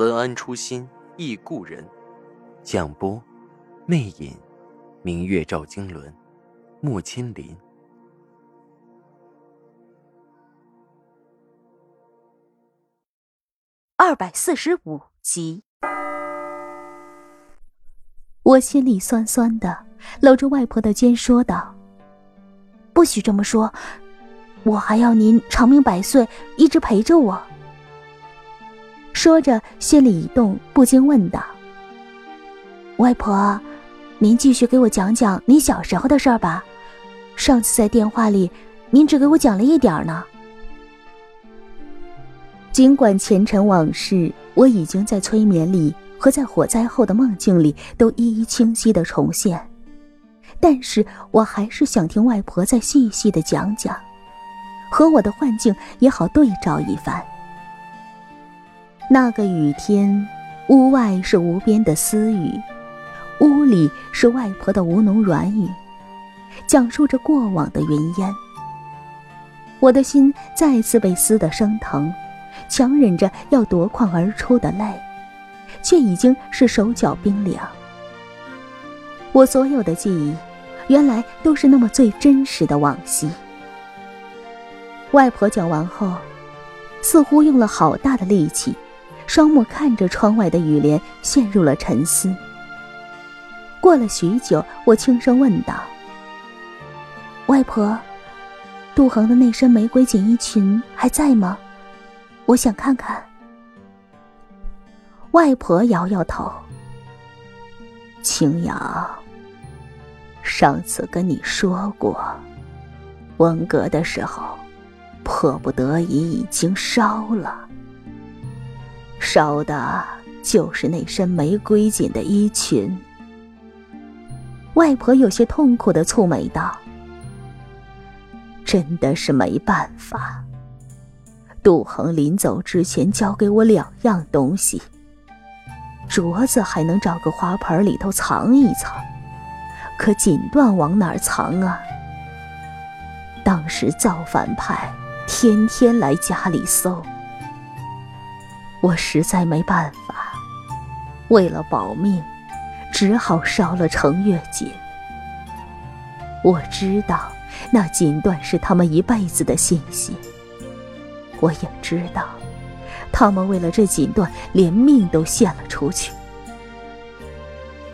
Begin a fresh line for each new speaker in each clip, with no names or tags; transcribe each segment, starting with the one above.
文安初心忆故人，蒋波，魅影，明月照经纶，木千林。
二百四十五集，我心里酸酸的，搂着外婆的肩说道：“不许这么说，我还要您长命百岁，一直陪着我。”说着，心里一动，不禁问道：“外婆，您继续给我讲讲您小时候的事儿吧。上次在电话里，您只给我讲了一点儿呢。尽管前尘往事，我已经在催眠里和在火灾后的梦境里都一一清晰的重现，但是我还是想听外婆再细细的讲讲，和我的幻境也好对照一番。”那个雨天，屋外是无边的私语，屋里是外婆的吴侬软语，讲述着过往的云烟。我的心再次被撕得生疼，强忍着要夺眶而出的泪，却已经是手脚冰凉。我所有的记忆，原来都是那么最真实的往昔。外婆讲完后，似乎用了好大的力气。双目看着窗外的雨帘，陷入了沉思。过了许久，我轻声问道：“外婆，杜恒的那身玫瑰锦衣裙还在吗？我想看看。”外婆摇摇头：“青瑶，上次跟你说过，文革的时候，迫不得已已经烧了。”烧的就是那身玫瑰锦的衣裙。外婆有些痛苦的蹙眉道：“真的是没办法。杜恒临走之前交给我两样东西，镯子还能找个花盆里头藏一藏，可锦缎往哪儿藏啊？当时造反派天天来家里搜。”我实在没办法，为了保命，只好烧了程月锦。我知道那锦缎是他们一辈子的心血，我也知道，他们为了这锦缎连命都献了出去。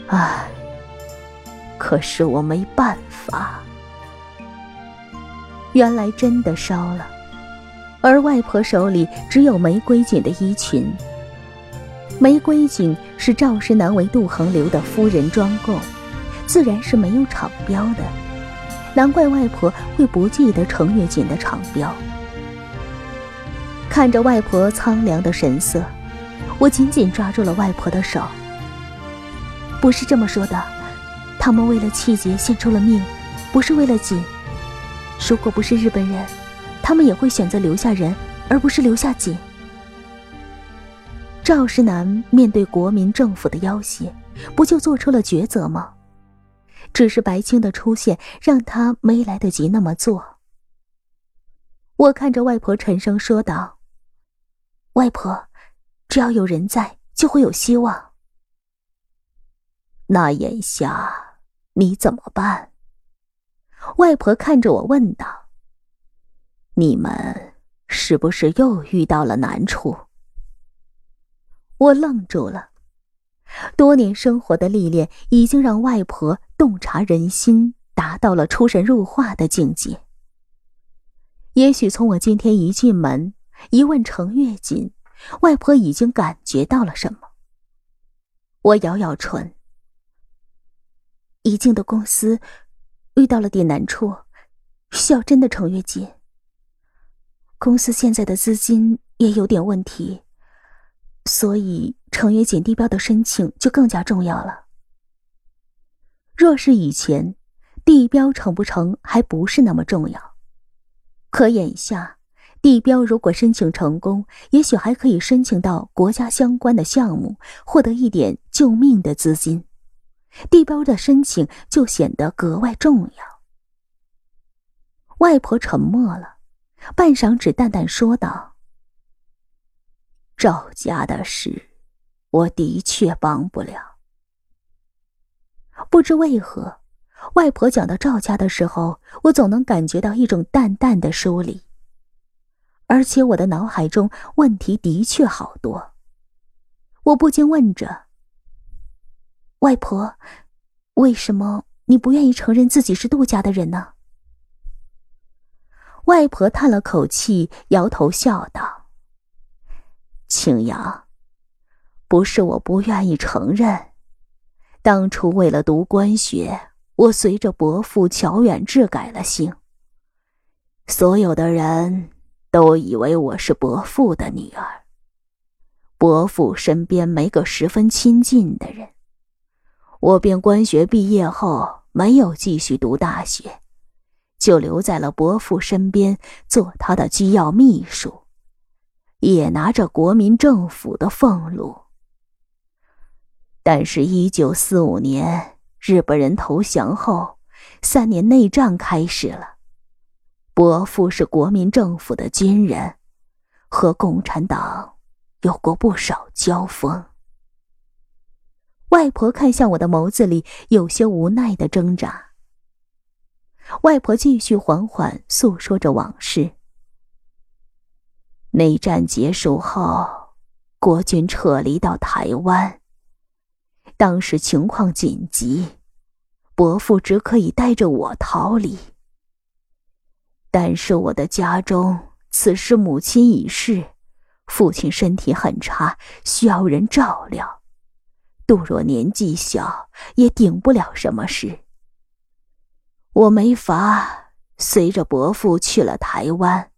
唉，可是我没办法。原来真的烧了。而外婆手里只有玫瑰锦的衣裙。玫瑰锦是赵世南为杜衡留的夫人装供，自然是没有厂标的。难怪外婆会不记得程月锦的厂标。看着外婆苍凉的神色，我紧紧抓住了外婆的手。不是这么说的，他们为了气节献出了命，不是为了锦。如果不是日本人。他们也会选择留下人，而不是留下锦。赵世南面对国民政府的要挟，不就做出了抉择吗？只是白青的出现让他没来得及那么做。我看着外婆，沉声说道：“外婆，只要有人在，就会有希望。那眼下你怎么办？”外婆看着我问道。你们是不是又遇到了难处？我愣住了。多年生活的历练已经让外婆洞察人心，达到了出神入化的境界。也许从我今天一进门，一问程月锦，外婆已经感觉到了什么。我咬咬唇，一静的公司遇到了点难处，需要真的程月锦。公司现在的资金也有点问题，所以成约检地标的申请就更加重要了。若是以前，地标成不成还不是那么重要，可眼下，地标如果申请成功，也许还可以申请到国家相关的项目，获得一点救命的资金，地标的申请就显得格外重要。外婆沉默了，半晌，只淡淡说道。赵家的事，我的确帮不了。不知为何，外婆讲到赵家的时候，我总能感觉到一种淡淡的疏离。而且我的脑海中问题的确好多，我不禁问着：“外婆，为什么你不愿意承认自己是杜家的人呢？”外婆叹了口气，摇头笑道。青阳，不是我不愿意承认，当初为了读官学，我随着伯父乔远志改了姓。所有的人都以为我是伯父的女儿。伯父身边没个十分亲近的人，我便官学毕业后没有继续读大学，就留在了伯父身边做他的机要秘书。也拿着国民政府的俸禄，但是，一九四五年日本人投降后，三年内战开始了。伯父是国民政府的军人，和共产党有过不少交锋。外婆看向我的眸子里有些无奈的挣扎。外婆继续缓缓诉说着往事。内战结束后，国军撤离到台湾。当时情况紧急，伯父只可以带着我逃离。但是我的家中此时母亲已逝，父亲身体很差，需要人照料。杜若年纪小，也顶不了什么事。我没法随着伯父去了台湾。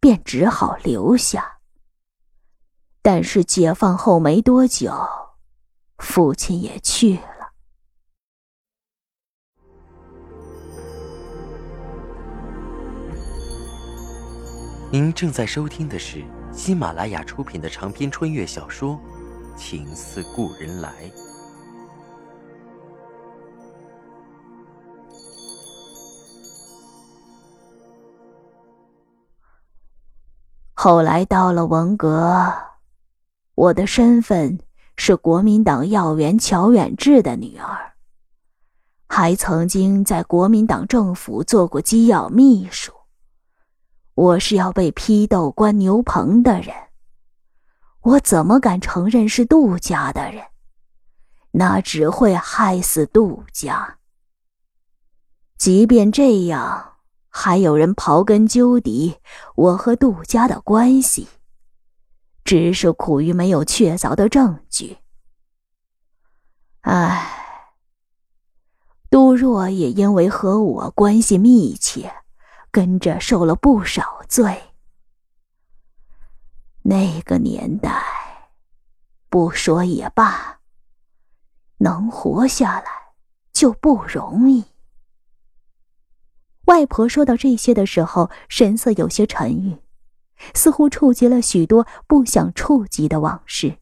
便只好留下。但是解放后没多久，父亲也去了。
您正在收听的是喜马拉雅出品的长篇穿越小说《情似故人来》。
后来到了文革，我的身份是国民党要员乔远志的女儿，还曾经在国民党政府做过机要秘书。我是要被批斗关牛棚的人，我怎么敢承认是杜家的人？那只会害死杜家。即便这样。还有人刨根究底，我和杜家的关系，只是苦于没有确凿的证据。唉，杜若也因为和我关系密切，跟着受了不少罪。那个年代，不说也罢，能活下来就不容易。外婆说到这些的时候，神色有些沉郁，似乎触及了许多不想触及的往事，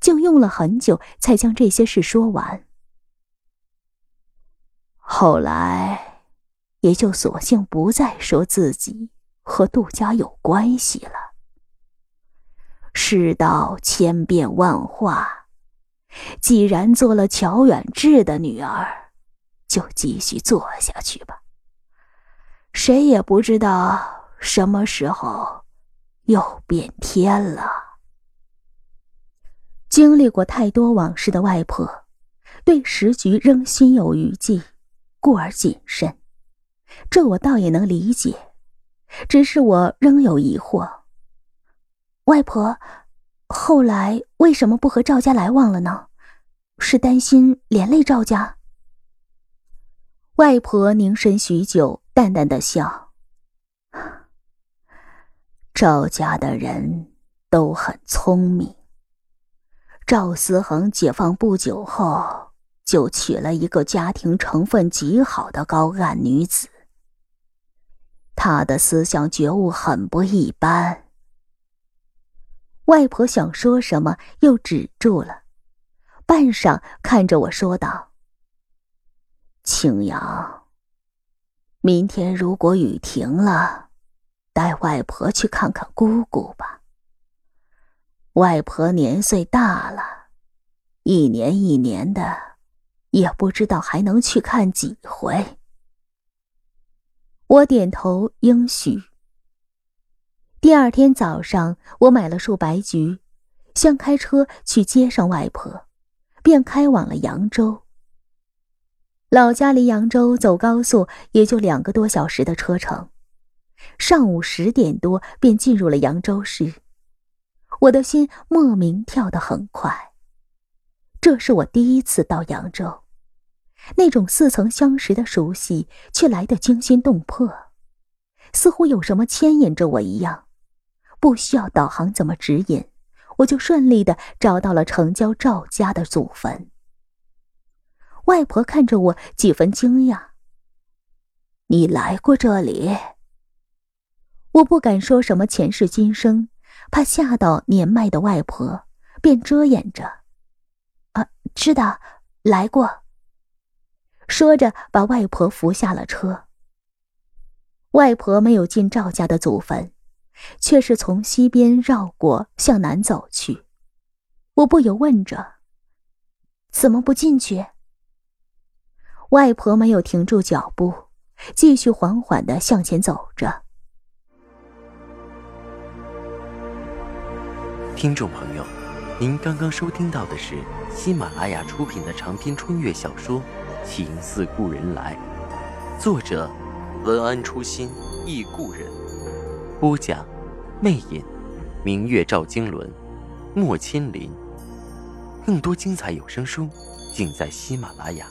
竟用了很久才将这些事说完。后来，也就索性不再说自己和杜家有关系了。世道千变万化，既然做了乔远志的女儿，就继续做下去吧。谁也不知道什么时候又变天了。经历过太多往事的外婆，对时局仍心有余悸，故而谨慎。这我倒也能理解，只是我仍有疑惑。外婆，后来为什么不和赵家来往了呢？是担心连累赵家？外婆凝神许久。淡淡的笑。赵家的人都很聪明。赵思恒解放不久后，就娶了一个家庭成分极好的高干女子。他的思想觉悟很不一般。外婆想说什么，又止住了，半晌看着我说道：“青阳，明天如果雨停了，带外婆去看看姑姑吧。外婆年岁大了，一年一年的，也不知道还能去看几回。”我点头应许。第二天早上，我买了束白菊，想开车去接上外婆，便开往了扬州。老家离扬州走高速也就两个多小时的车程，上午十点多便进入了扬州市。我的心莫名跳得很快，这是我第一次到扬州。那种似曾相识的熟悉，却来得惊心动魄，似乎有什么牵引着我一样。不需要导航怎么指引，我就顺利的找到了城郊赵家的祖坟。外婆看着我，几分惊讶：“你来过这里？”我不敢说什么前世今生，怕吓到年迈的外婆，便遮掩着：“啊，知道，来过。”说着，把外婆扶下了车。外婆没有进赵家的祖坟，却是从西边绕过向南走去。我不由问着：“怎么不进去？”外婆没有停住脚步，继续缓缓的向前走着。
听众朋友，您刚刚收听到的是喜马拉雅出品的长篇穿越小说。情似故人来，作者文安初心忆故人，播讲魅影，明月照经纶，莫千林。更多精彩有声书，尽在喜马拉雅。